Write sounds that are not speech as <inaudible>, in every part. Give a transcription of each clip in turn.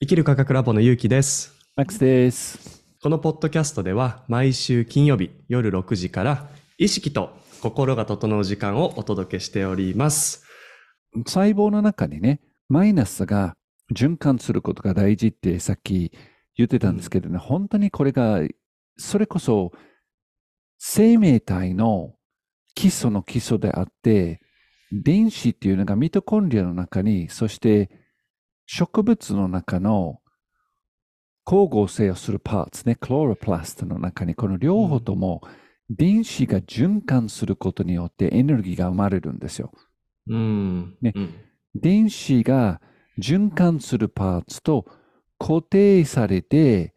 生きる科学ラボのゆうきです。マックスです。このポッドキャストでは毎週金曜日夜6時から意識と心が整う時間をお届けしております。細胞の中にね、マイナスが循環することが大事ってさっき言ってたんですけどね、本当にこれが、それこそ生命体の基礎の基礎であって、電子っていうのがミトコンドリアの中に、そして植物の中の光合成をするパーツね、クロロプラストの中に、この両方とも電子が循環することによってエネルギーが生まれるんですよ。うん。ねうん電子が循環するパーツと固定されて、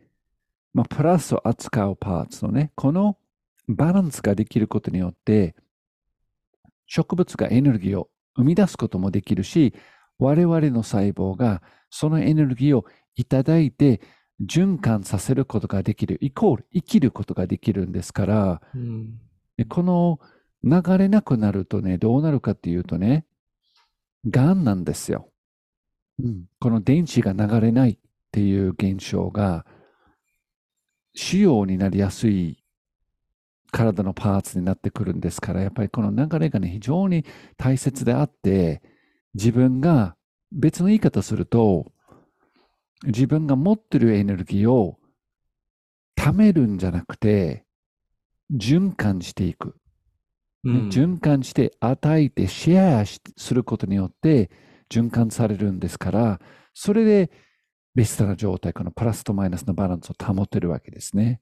まあ、プラスを扱うパーツのね、このバランスができることによって、植物がエネルギーを生み出すこともできるし、我々の細胞がそのエネルギーをいただいて循環させることができる、イコール生きることができるんですから、うんでこの流れなくなるとね、どうなるかっていうとね、がんなんですよ。この電子が流れないっていう現象が、腫瘍になりやすい体のパーツになってくるんですから、やっぱりこの流れがね、非常に大切であって、自分が別の言い方すると、自分が持ってるエネルギーを貯めるんじゃなくて、循環していく。ねうん循環して与えてシェアしすることによって循環されるんですから、それでベストな状態、このプラスとマイナスのバランスを保てるわけですね。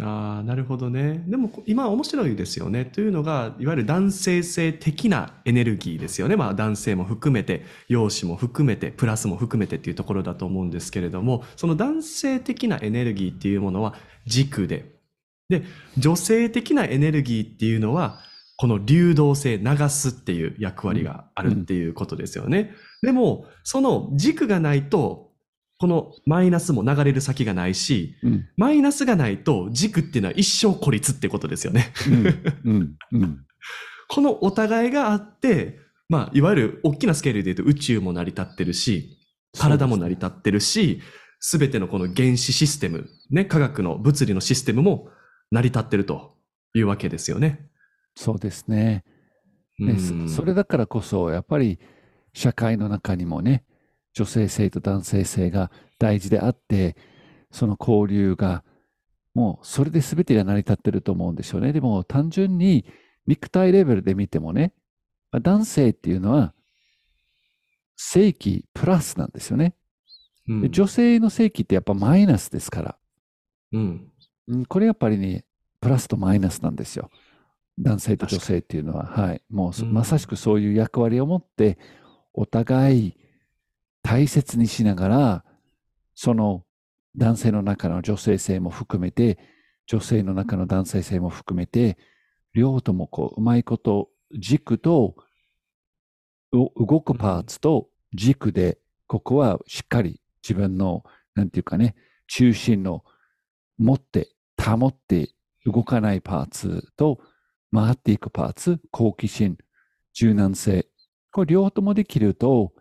ああ、なるほどね。でも今面白いですよね。というのが、いわゆる男性性的なエネルギーですよね。まあ男性も含めて、陽子も含めて、プラスも含めてっていうところだと思うんですけれども、その男性的なエネルギーっていうものは軸で、で、女性的なエネルギーっていうのは、この流動性、流すっていう役割があるっていうことですよね。でも、その軸がないと、このマイナスも流れる先がないし、うん、マイナスがないと軸っていうのは一生孤立ってことですよね。うん、うん、うん。<laughs> このお互いがあって、まあ、いわゆる大きなスケールで言うと宇宙も成り立ってるし、体も成り立ってるし、すべてのこの原子システム、ね、科学の物理のシステムも成り立ってるというわけですよね。そうですね。ねそれだからこそ、やっぱり社会の中にもね、女性性と男性性が大事であって、その交流が、もうそれで全てが成り立ってると思うんですよね。でも単純に肉体レベルで見てもね、まあ男性っていうのは正規プラスなんですよね。うんで女性の正規ってやっぱマイナスですから。うんうんこれやっぱりね、プラスとマイナスなんですよ。男性と女性っていうのは。はい。もうそ、うんまさしくそういう役割を持って、お互い大切にしながら、その男性の中の女性性も含めて、女性の中の男性性も含めて、両方ともこう、うまいこと軸と、動くパーツと軸で、ここはしっかり自分の、なんていうかね、中心の持って、保って動かないパーツと回っていくパーツ、好奇心、柔軟性。これ両方ともできると、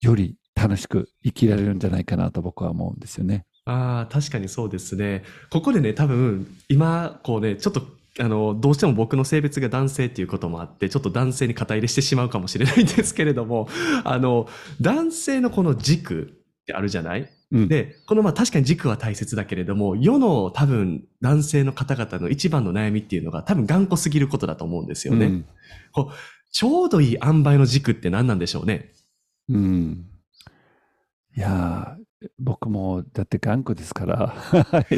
より楽しく生きられるんじゃないかなと僕は思うんですよね。ああ、確かにそうですね。ここでね、多分、今、こうね、ちょっと、あの、どうしても僕の性別が男性っていうこともあって、ちょっと男性に肩入れしてしまうかもしれないんですけれども、<laughs> あの、男性のこの軸ってあるじゃない？うん、で、このまあ確かに軸は大切だけれども、世の多分男性の方々の一番の悩みっていうのが多分頑固すぎることだと思うんですよね。うんちょうどいい塩梅の軸って何なんでしょうね？うん。いやー、僕もだって頑固ですから、は <laughs> い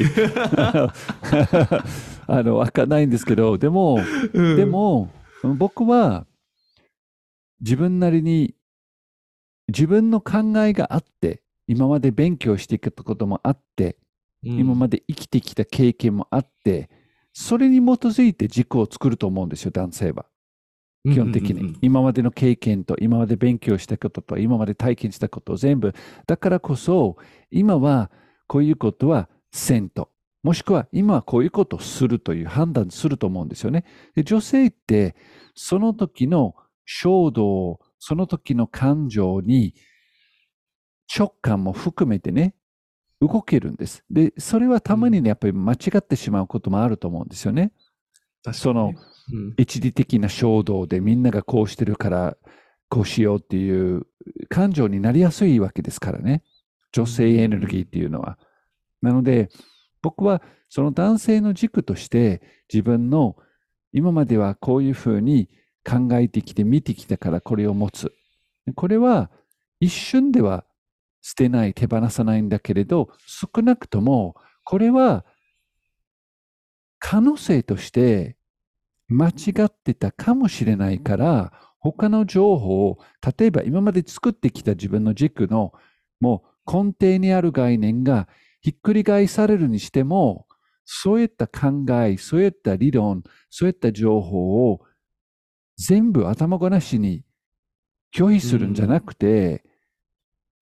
あの、わかんないんですけど、でも、うんで、も、僕は自分なりに自分の考えがあって、今まで勉強してきたこともあって、今まで、で生きてきた経験もあって、それに基づいて軸を作ると思うんですよ、男性は。基本的に。今までの経験と、今まで勉強したことと、今まで体験したことを全部。だからこそ、今はこういうことはせんと。もしくは今はこういうことをするという判断すると思うんですよね。で女性って、その時の衝動、その時の感情に直感も含めてね、動けるんです。で、それはたまにね、やっぱり間違ってしまうこともあると思うんですよね。その、うん一時的な衝動でみんながこうしてるからこうしようっていう感情になりやすいわけですからね。女性エネルギーっていうのは。なので、僕はその男性の軸として自分の今まではこういうふうに考えてきて見てきたからこれを持つ。これは一瞬では捨てない、手放さないんだけれど、少なくともこれは可能性として間違ってたかもしれないから、他の情報を、例えば今まで作ってきた自分の軸のもう根底にある概念がひっくり返されるにしても、そういった考え、そういった理論、そういった情報を全部頭ごなしに拒否するんじゃなくて、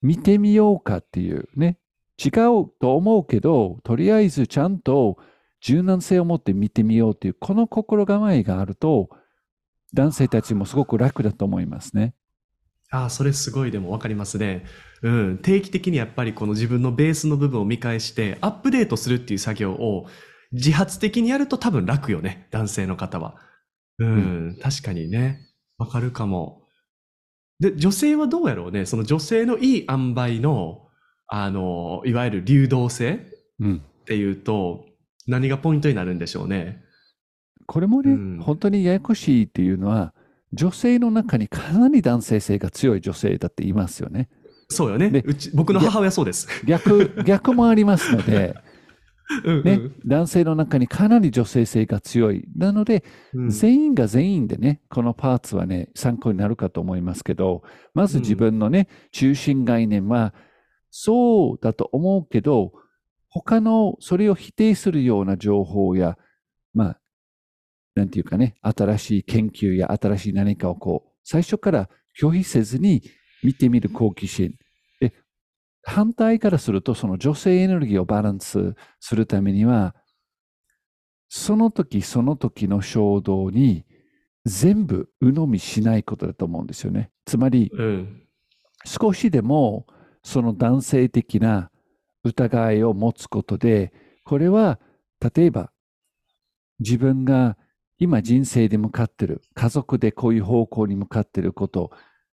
見てみようかっていうね。違うと思うけど、とりあえずちゃんと柔軟性を持って見てみようという、この心構えがあると、男性たちもすごく楽だと思いますね。ああ、それすごいでもわかりますね。うん。定期的にやっぱりこの自分のベースの部分を見返して、アップデートするっていう作業を自発的にやると多分楽よね。男性の方は。うん。確かにね。わかるかも。で、女性はどうやろうね。その女性のいい塩梅の、あの、いわゆる流動性うん。っていうと、何がポイントになるんでしょうね。これもね、うん本当にややこしいっていうのは、女性の中にかなり男性性が強い女性だって言いますよね。そうよね。でうち、僕の母親そうです。逆、逆もありますので、<laughs> うんね、男性の中にかなり女性性が強い。なので、うん全員が全員でね、このパーツはね、参考になるかと思いますけど、まず自分のね、中心概念は、そうだと思うけど、他のそれを否定するような情報や、まあ、なんていうかね、新しい研究や新しい何かをこう、最初から拒否せずに見てみる好奇心。で、反対からすると、その女性エネルギーをバランスするためには、その時その時の衝動に全部鵜呑みしないことだと思うんですよね。つまり、うん。少しでもその男性的な疑いを持つことで、これは例えば自分が今人生で向かってる、家族でこういう方向に向かってること、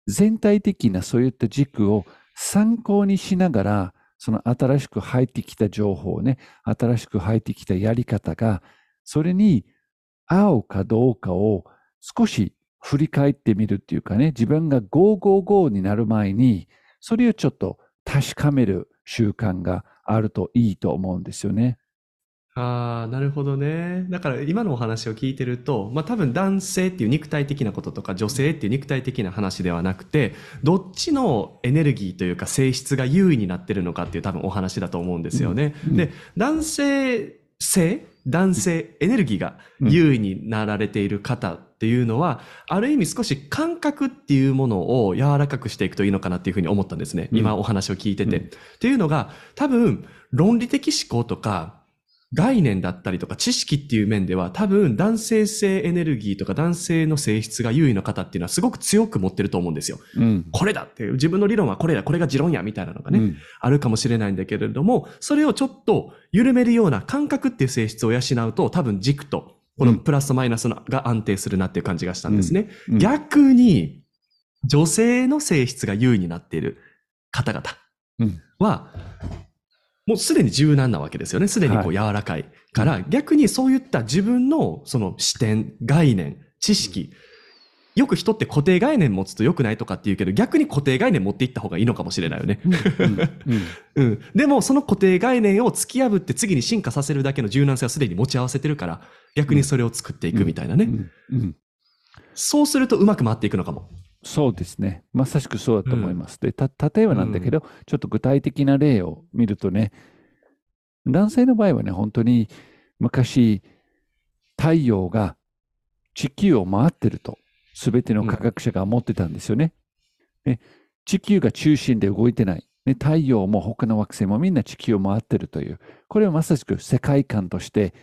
全体的なそういった軸を参考にしながら、その新しく入ってきた情報ね、新しく入ってきたやり方が、それに合うかどうかを少し振り返ってみるっていうかね、自分が555になる前に、それをちょっと確かめる習慣があるといいと思うんですよね。ああ、なるほどね。だから今のお話を聞いてると、まあ多分男性っていう肉体的なこととか女性っていう肉体的な話ではなくて、どっちのエネルギーというか性質が優位になってるのかっていう多分お話だと思うんですよね。うんで、男性性男性エネルギーが優位になられている方っていうのは、ある意味少し感覚っていうものを柔らかくしていくといいのかなっていうふうに思ったんですね。うん今お話を聞いてて。うんっていうのが、多分論理的思考とか、概念だったりとか知識っていう面では多分男性性エネルギーとか男性の性質が優位の方っていうのはすごく強く持ってると思うんですよ。うん。これだっていう自分の理論はこれだ、これが持論やみたいなのがね、うんあるかもしれないんだけれども、それをちょっと緩めるような感覚っていう性質を養うと多分軸とこのプラスとマイナスのが安定するなっていう感じがしたんですね。うん。逆に女性の性質が優位になっている方々うん。は、もうすでに柔軟なわけですよね。すでにこう柔らかいから、逆にそういった自分のその視点、概念、知識、よく人って固定概念持つと良くないとかって言うけど、逆に固定概念持っていった方がいいのかもしれないよね。うんうん <laughs> うん。でも、その固定概念を突き破って次に進化させるだけの柔軟性はすでに持ち合わせてるから、逆にそれを作っていくみたいなね。うんうんそうするとうまく回っていくのかも。そうですね。まさしくそうだと思います。で、た、例えばなんだけど、ちょっと具体的な例を見るとね、男性の場合はね、本当に昔、太陽が地球を回ってると、すべての科学者が思ってたんですよね。ね地球が中心で動いてない。ね、太陽も他の惑星もみんな地球を回ってるという、これはまさしく世界観として、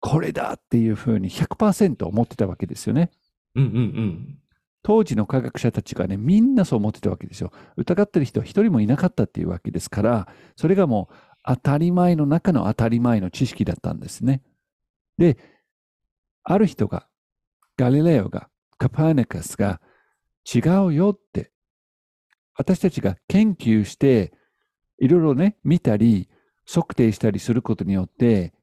これだっていうふうに100%思ってたわけですよね。うんうんうん。当時の科学者たちがね、みんなそう思ってたわけですよ。疑ってる人は一人もいなかったっていうわけですから、それがもう当たり前の中の当たり前の知識だったんですね。で、ある人が、ガリレオが、カパーニカスが違うよって、私たちが研究して、いろいろね、見たり、測定したりすることによって、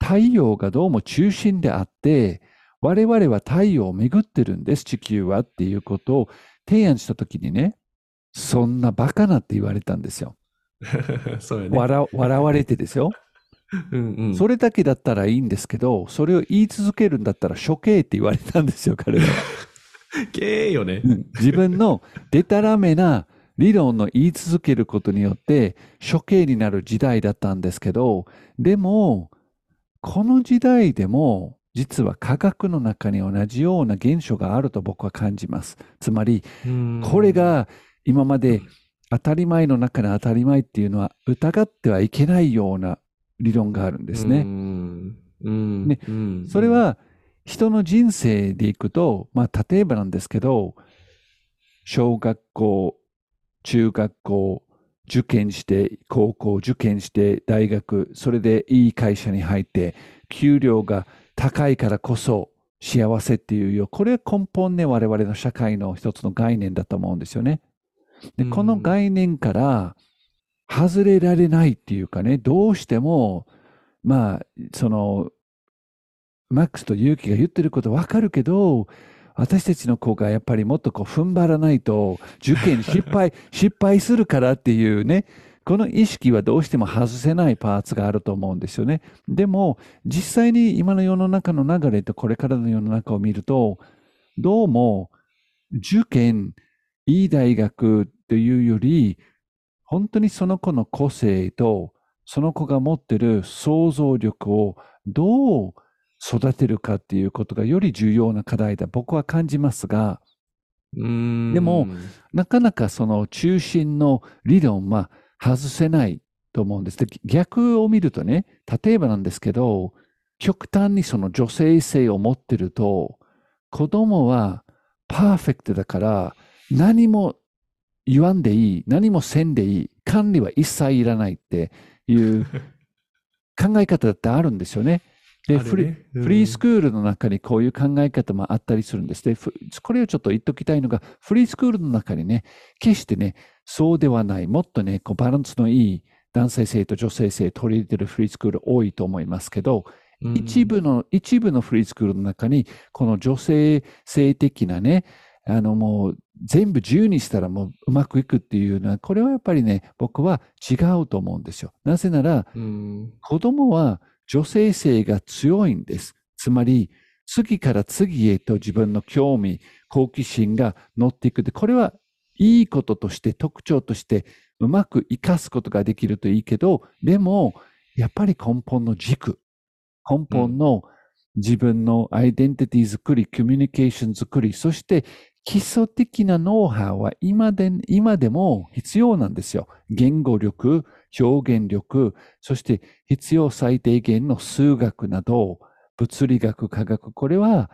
太陽がどうも中心であって、我々は太陽を巡ってるんです、地球はっていうことを提案したときにね、そんなバカなって言われたんですよ。<laughs> 笑われてですよ。うんうん。それだけだったらいいんですけど、それを言い続けるんだったら処刑って言われたんですよ、彼らは。けーよね。自分のデタラメな理論の言い続けることによって処刑になる時代だったんですけど、でも、この時代でも実は科学の中に同じような現象があると僕は感じます。つまり、うんこれ、が今まで当たり前の中の当たり前っていうのは疑ってはいけないような理論があるんですね。ねうんそれ、は人の人生でいくと、まあ例えばなんですけど、小学校、中学校、受験して、高校受験して、大学、それでいい会社に入って、給料が高いからこそ幸せっていうよ。これは根本ね、我々の社会の一つの概念だと思うんですよね。で、うんこの概念から外れられないっていうかね、どうしても、まあ、その、マックスとユウキが言ってることわかるけど、私たちの子がやっぱりもっとこう踏ん張らないと受験失敗、<laughs> 失敗するからっていうね、この意識はどうしても外せないパーツがあると思うんですよね。でも、実際に今の世の中の流れとこれからの世の中を見ると、どうも受験、いい大学というより、本当にその子の個性と、その子が持ってる想像力をどう育てるかっていうことがより重要な課題だ。僕は感じますが、うん。でもなかなかその中心の理論は外せないと思うんです。で逆を見るとね、例えばなんですけど、極端にその女性性を持ってると、子供はパーフェクトだから何も言わんでいい、何もせんでいい、管理は一切いらないっていう <laughs> 考え方だってあるんですよね。で、ねフリースクールの中にこういう考え方もあったりするんです。で、ふこれをちょっと言っときたいのが、フリースクールの中にね、決してね、そうではない、もっとね、こうバランスのいい男性性と女性性取り入れてるフリースクール多いと思いますけど、うん一部の、一部のフリースクールの中に、この女性性的なね、あのもう全部自由にしたらもううまくいくっていうのは、これはやっぱりね、僕は違うと思うんですよ。なぜなら、うん。子供は女性性が強いんです。つまり、次から次へと自分の興味、好奇心が乗っていくで、これはいいこととして、特徴として、うまく活かすことができるといいけど、でも、やっぱり根本の軸、根本の自分のアイデンティティ作り、コミュニケーション作り、そして基礎的なノウハウは今で今でも必要なんですよ。言語力、表現力、そして必要最低限の数学など、物理学、科学、これは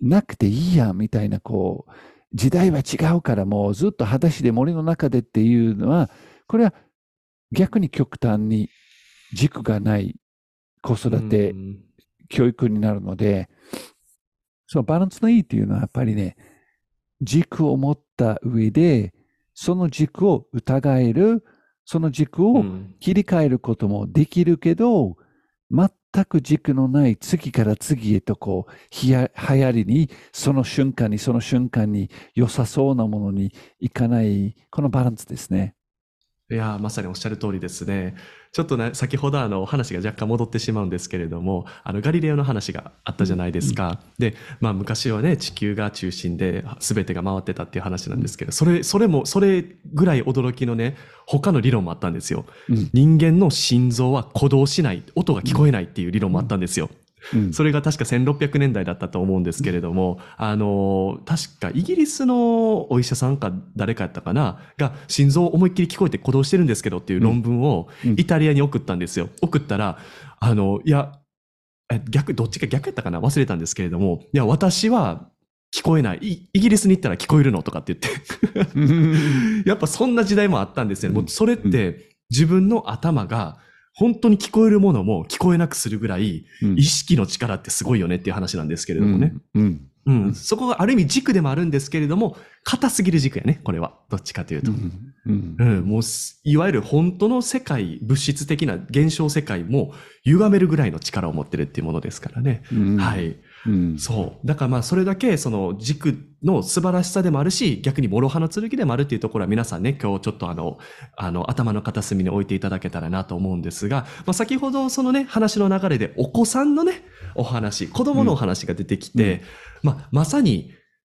なくていいや、みたいな、こう、時代は違うからもうずっと裸足で森の中でっていうのは、これは逆に極端に軸がない子育て、うん教育になるので、そのバランスのいいっていうのはやっぱりね、軸を持った上で、その軸を疑える、その軸をうん切り替えることもできるけど、全く軸のない次から次へとこう、ひや流行りに、その瞬間にその瞬間に良さそうなものにいかない、このバランスですね。いやーまさにおっしゃる通りですね。ちょっとね、先ほどあの話が若干戻ってしまうんですけれども、あのガリレオの話があったじゃないですか。で、まあ昔はね、地球が中心で全てが回ってたっていう話なんですけど、それ、それも、それぐらい驚きのね、他の理論もあったんですよ。うん人間の心臓は鼓動しない、音が聞こえないっていう理論もあったんですよ。うんそれが確か1600年代だったと思うんですけれども、あの、確かイギリスのお医者さんか誰かやったかな、が心臓思いっきり聞こえて鼓動してるんですけどっていう論文をうんイタリアに送ったんですよ。送ったら、あの、いや、え逆、どっちか逆やったかな？忘れたんですけれども、いや、私は聞こえない。イイギリスに行ったら聞こえるのとかって言って。<laughs> やっぱそんな時代もあったんですよね。もうそれって自分の頭が本当に聞こえるものも聞こえなくするぐらいうん意識の力ってすごいよねっていう話なんですけれどもね。うん。うん。そこがある意味軸でもあるんですけれども、硬すぎる軸やね、これは。どっちかというと。うん。うんうん、もうす、いわゆる本当の世界、物質的な現象世界も歪めるぐらいの力を持ってるっていうものですからね。うんはい。うんそう。だからまあ、それだけその軸の素晴らしさでもあるし、逆に諸刃の剣でもあるっていうところは皆さんね、今日ちょっとあの、あの、頭の片隅に置いていただけたらなと思うんですが、まあ、先ほどそのね、話の流れでお子さんのね、お話、子供のお話が出てきて、まあ、まさに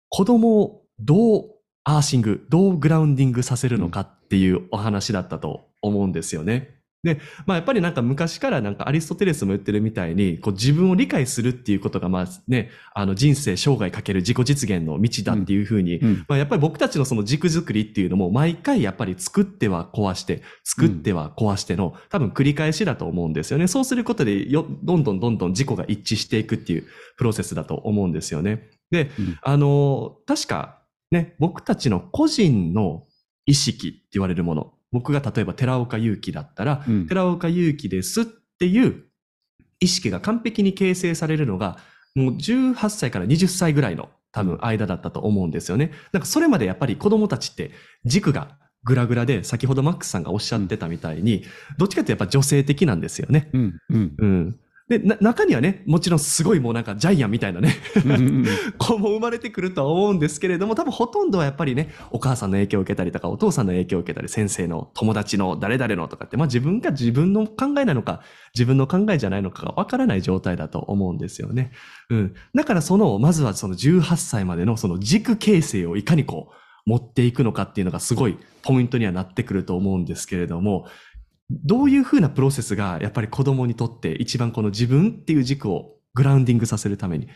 子供をどうアーシング、どうグラウンディングさせるのかっていうお話だったと思うんですよね。で、まあやっぱりなんか昔からなんかアリストテレスも言ってるみたいに、こう自分を理解するっていうことがまあね、あの人生生涯かける自己実現の道だっていうふうに、うんまあやっぱり僕たちのその軸作りっていうのも毎回やっぱり作っては壊して、作っては壊しての多分繰り返しだと思うんですよね。そうすることでよ、どんどんどんどん自己が一致していくっていうプロセスだと思うんですよね。で、うんあの、確かね、僕たちの個人の意識って言われるもの、僕が例えば寺岡祐樹だったら、うん寺岡祐樹ですっていう意識が完璧に形成されるのが、もう18歳から20歳ぐらいの多分間だったと思うんですよね。なんかそれまでやっぱり子供たちって軸がグラグラで、先ほどマックスさんがおっしゃってたみたいに、どっちかってやっぱ女性的なんですよね。うん。うん。うん。で、な中にはね、もちろんすごいもうなんかジャイアンみたいなね、うん。<laughs> 子も生まれてくるとは思うんですけれども、多分ほとんどはやっぱりね、お母さんの影響を受けたりとか、お父さんの影響を受けたり、先生の友達の誰々のとかって、まあ自分が自分の考えなのか、自分の考えじゃないのかがわからない状態だと思うんですよね。うん。だからその、まずはその18歳までのその軸形成をいかにこう、持っていくのかっていうのがすごいポイントにはなってくると思うんですけれども、どういうふうなプロセスがやっぱり子供にとって一番この自分っていう軸をグラウンディングさせるために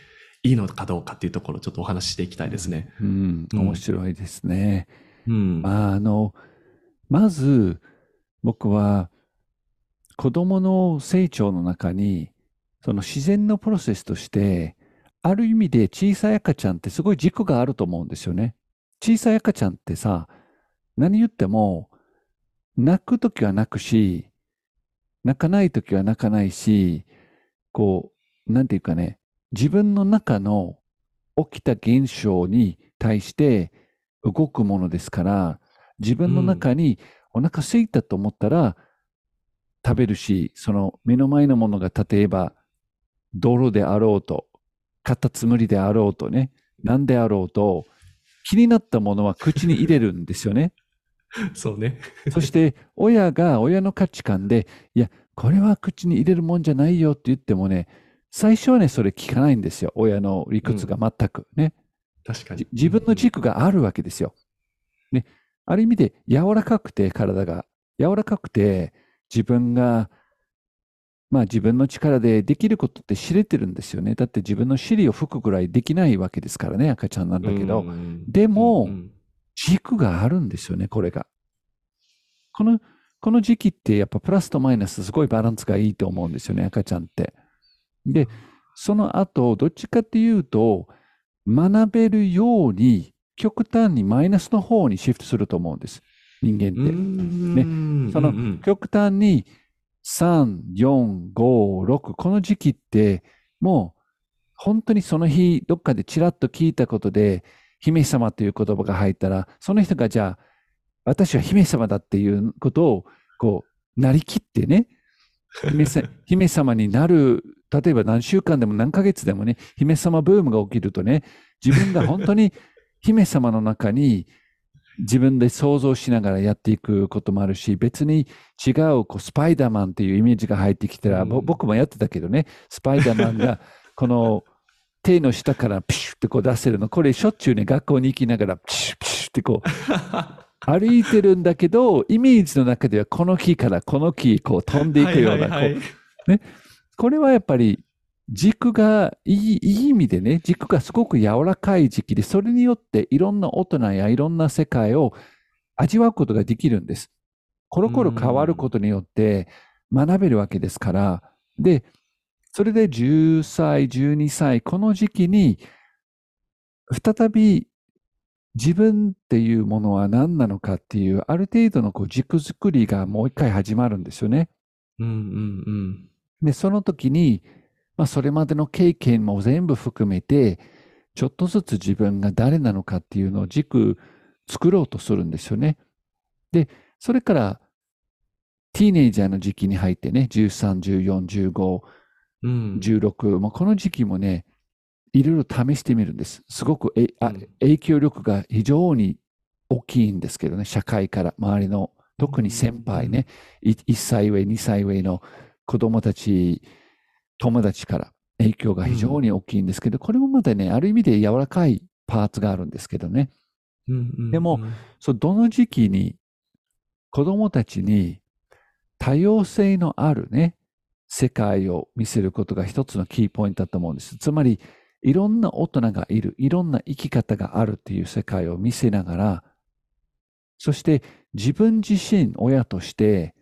いいのかどうかっていうところをちょっとお話ししていきたいですね。うん。面白いですね。うん。まあ、あの、まず、僕は、子供の成長の中に、その自然のプロセスとして、ある意味で小さい赤ちゃんってすごい軸があると思うんですよね。小さい赤ちゃんってさ、何言っても、泣くときは泣くし、泣かないときは泣かないし、こう、なんていうかね、自分の中の起きた現象に対して動くものですから、自分の中にお腹空いたと思ったら食べるし、その目の前のものが例えば泥であろうと、カタツムリであろうとね、何であろうと、気になったものは口に入れるんですよね。<laughs> そうね。<laughs> そして親が親の価値観で、いや、これは口に入れるもんじゃないよって言ってもね、最初はね、それ聞かないんですよ。親の理屈が全くね。確かにじ。自分の軸があるわけですよ。ね。ある意味で柔らかくて体が、柔らかくて自分が、まあ自分の力でできることって知れてるんですよね。だって自分の尻を拭くぐらいできないわけですからね、赤ちゃんなんだけど。うんでもうんうん軸があるんですよね、これが。この、この時期ってやっぱプラスとマイナスすごいバランスがいいと思うんですよね、赤ちゃんって。で、その後、どっちかっていうと、学べるように、極端にマイナスの方にシフトすると思うんです。人間って。ねその極端に3、4、5、6、この時期って、もう本当にその日、どっかでちらっと聞いたことで、姫様という言葉が入ったら、その人がじゃあ、私は姫様だっていうことを、こう、なりきってね、姫さ <laughs> 姫様になる、例えば何週間でも何ヶ月でもね、姫様ブームが起きるとね、自分が本当に姫様の中に自分で想像しながらやっていくこともあるし、別に違うこうスパイダーマンっていうイメージが入ってきたら、ぼうん。僕もやってたけどね、スパイダーマンがこの手の下からピシュってこう出せるの、これしょっちゅうね、学校に行きながらピシュピシュってこう。<laughs> 歩いてるんだけど、イメージの中ではこの木からこの木こう飛んでいくような、こはいう。これはやっぱり軸がいい、いい意味でね、軸がすごく柔らかい時期で、それによっていろんな大人やいろんな世界を味わうことができるんです。コロコロ変わることによって学べるわけですから、で、それで10歳、12歳、この時期に再び自分っていうものは何なのかっていう、ある程度のこう軸作りがもう一回始まるんですよね。うんうんで、その時に、まあ、それまでの経験も全部含めて、ちょっとずつ自分が誰なのかっていうのを軸作ろうとするんですよね。で、それから、ティーネイジャーの時期に入ってね、13、14、15、うん。うん。16、まあ、この時期もね、いろいろ試してみるんです。すごくえあうん影響力が非常に大きいんですけどね、社会から、周りの、特に先輩ね、い1歳上、2歳上の子供たち、友達から影響が非常に大きいんですけど、これもまだね、ある意味で柔らかいパーツがあるんですけどね。うんうんでも、そうどの時期に子供たちに多様性のあるね、世界を見せることが一つのキーポイントだと思うんです。つまり、いろんな大人がいる、いろんな生き方があるっていう世界を見せながら、そして自分自身親として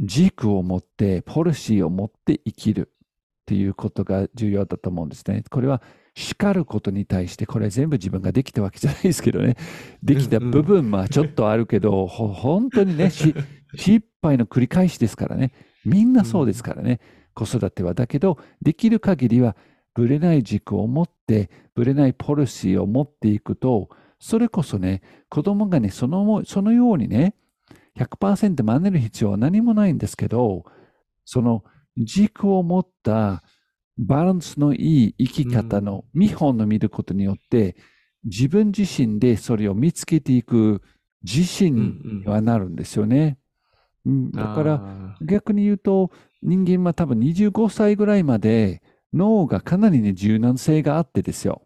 軸を持って、ポリシーを持って生きるっていうことが重要だと思うんですね。これは叱ることに対して、これ全部自分ができたわけじゃないですけどね。できた部分はちょっとあるけど、ほ本当にね、し <laughs> 失敗の繰り返しですからね。みんなそうですからね。子育ては。だけど、できる限りは、ぶれない軸を持って、ぶれないポリシーを持っていくと、それこそね、子供がね、そのもそのようにね、100%真似る必要は何もないんですけど、その軸を持ったバランスのいい生き方の見本を見ることによって、自分自身でそれを見つけていく自身にはなるんですよね。うん、だから、ら、逆に言うと、人間は多分25歳ぐらいまで脳がかなりね、柔軟性があってですよ。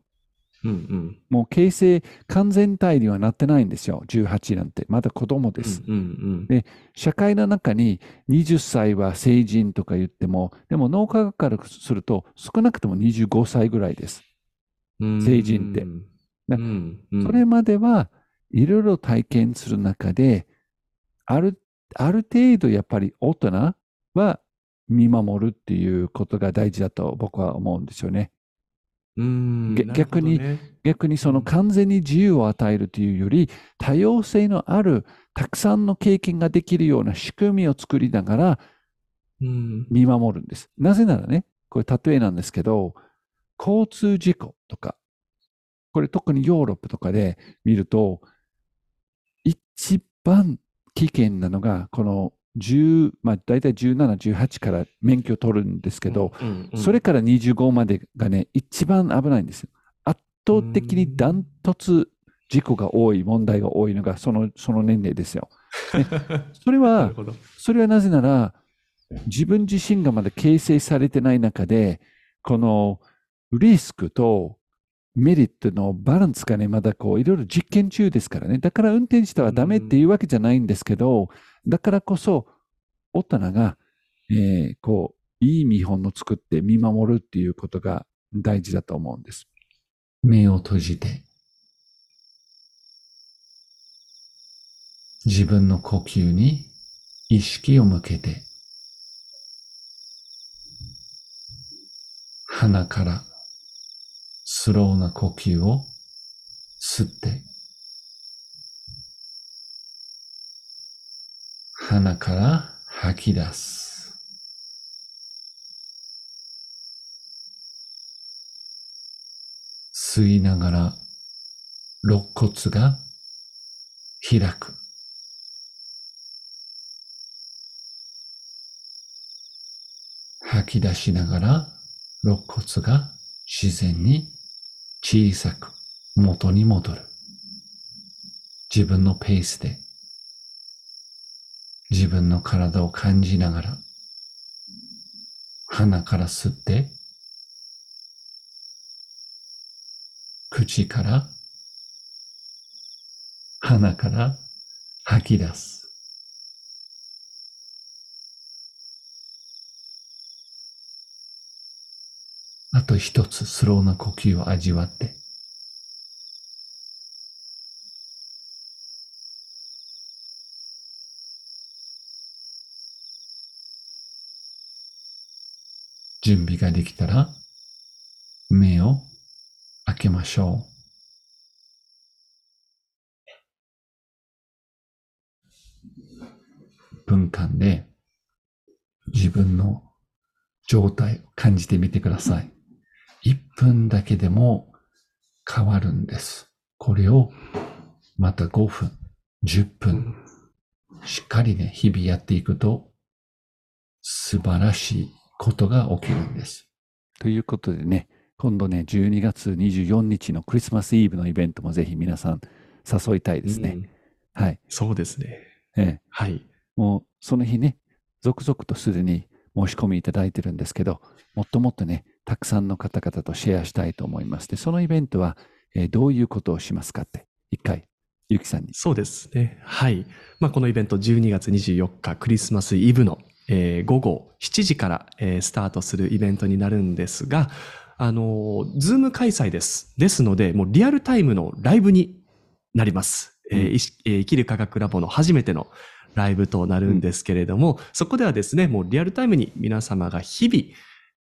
うんうん。もう形成完全体にはなってないんですよ。18なんて。まだ子供です。うんうんで社会の中に20歳は成人とか言っても、でも脳科学からすると少なくとも25歳ぐらいです。うん。成人ってうんなうんうんそれまではいろいろ体験する中で、ある、ある程度やっぱり大人は見守るっていうことが大事だと僕は思うんですよね。うんげ逆に逆にその完全に自由を与えるというより、多様性のあるたくさんの経験ができるような仕組みを作りながらうん見守るんです。なぜならね、これ例えなんですけど、交通事故とか、これ特にヨーロッパとかで見ると、一番危険なのが、この10、まあ大体17、18から免許を取るんですけど、うんうんそれから25までがね、一番危ないんですよ。圧倒的にダントツ事故が多い、問題が多いのがそのその年齢ですよ。ね <laughs> それなは。それはなぜなら、自分自身がまだ形成されてない中で、このリスクとメリットのバランスがね、まだこういろいろ実験中ですからね。だから運転してはダメっていうわけじゃないんですけど、だからこそ大人が、えーこう、いい見本を作って見守るっていうことが大事だと思うんです。目を閉じて、自分の呼吸に意識を向けて、鼻からスローな呼吸を吸って、鼻から吐き出す。吸いながら肋骨が開く。吐き出しながら肋骨が自然に小さく元に戻る。自分のペースで自分の体を感じながら鼻から吸って口から鼻から吐き出す。あと一つスローな呼吸を味わって。準備ができたら目を開けましょう。分間で自分の状態を感じてみてください。1分だけでも変わるんです。これをまた5分、10分、しっかりね、日々やっていくと素晴らしいことが起きるんです。ということでね、今度ね、12月24日のクリスマスイブのイベントもぜひ皆さん誘いたいですね。うんはい。そうですね。ええはい。もうその日ね、続々とすでに申し込みいただいてるんですけど、もっともっとね、たくさんの方々とシェアしたいと思います。で、そのイベントは、えーどういうことをしますかって、一回、ゆきさんに。そうですね。はい。まあ、このイベント12月24日クリスマスイブの、えー午後7時から、えースタートするイベントになるんですが、あのー、 Zoom 開催です。ですので、もうリアルタイムのライブになります。えーうんえー生きる科学ラボの初めてのライブとなるんですけれども、そこではですね、もうリアルタイムに皆様が日々、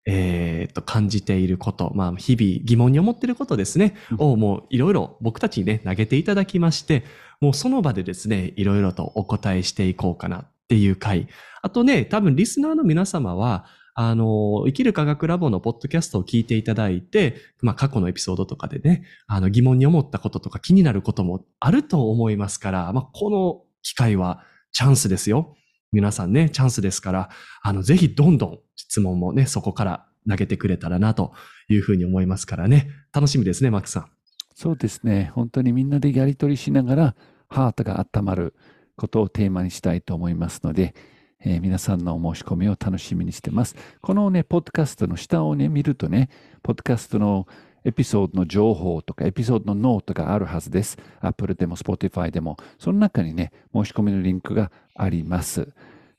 えーと感じていること、まあ、日々疑問に思っていることですね、うんをもういろいろ僕たちにね、投げていただきまして、もうその場でですね、いろいろとお答えしていこうかなっていう回。あとね、多分リスナーの皆様は、あの、生きる科学ラボのポッドキャストを聞いていただいて、まあ過去のエピソードとかでね、あの疑問に思ったこととか気になることもあると思いますから、まあこの機会はチャンスですよ。皆さんね、チャンスですから、あの、ぜひどんどん質問もね、そこから投げてくれたらなというふうに思いますからね。楽しみですね、マックさん。そうですね、本当にみんなでやり取りしながら、ハートが温まることをテーマにしたいと思いますので、えー皆さんのお申し込みを楽しみにしてます。このね、ポッドキャストの下をね、見るとね、ポッドキャストのエピソードの情報とか、エピソードのノートがあるはずです。Apple でも Spotify でも、その中にね、申し込みのリンクがあります。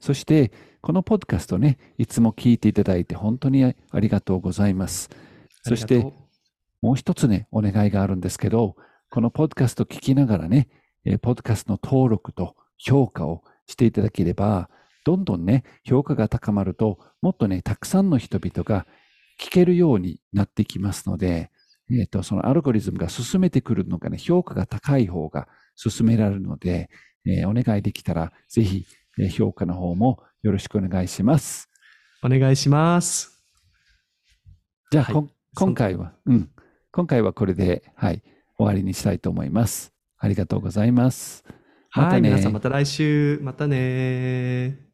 そして、このポッドキャストね、いつも聞いていただいて本当にありがとうございます。そしてもう一つね、お願いがあるんですけど、このポッドキャスト聞きながらね、えーポッドキャストの登録と評価をしていただければ、どんどんね、評価が高まると、もっとね、たくさんの人々が聞けるようになってきますので、えっ、と、そのアルゴリズムが進めてくるのがね、評価が高い方が進められるので、えーお願いできたら、ぜひ、えー評価の方もよろしくお願いします。お願いします。じゃあ、はい今回は、うん、今回はこれで、はい、終わりにしたいと思います。ありがとうございます。まはい、たね皆さんまた来週。またね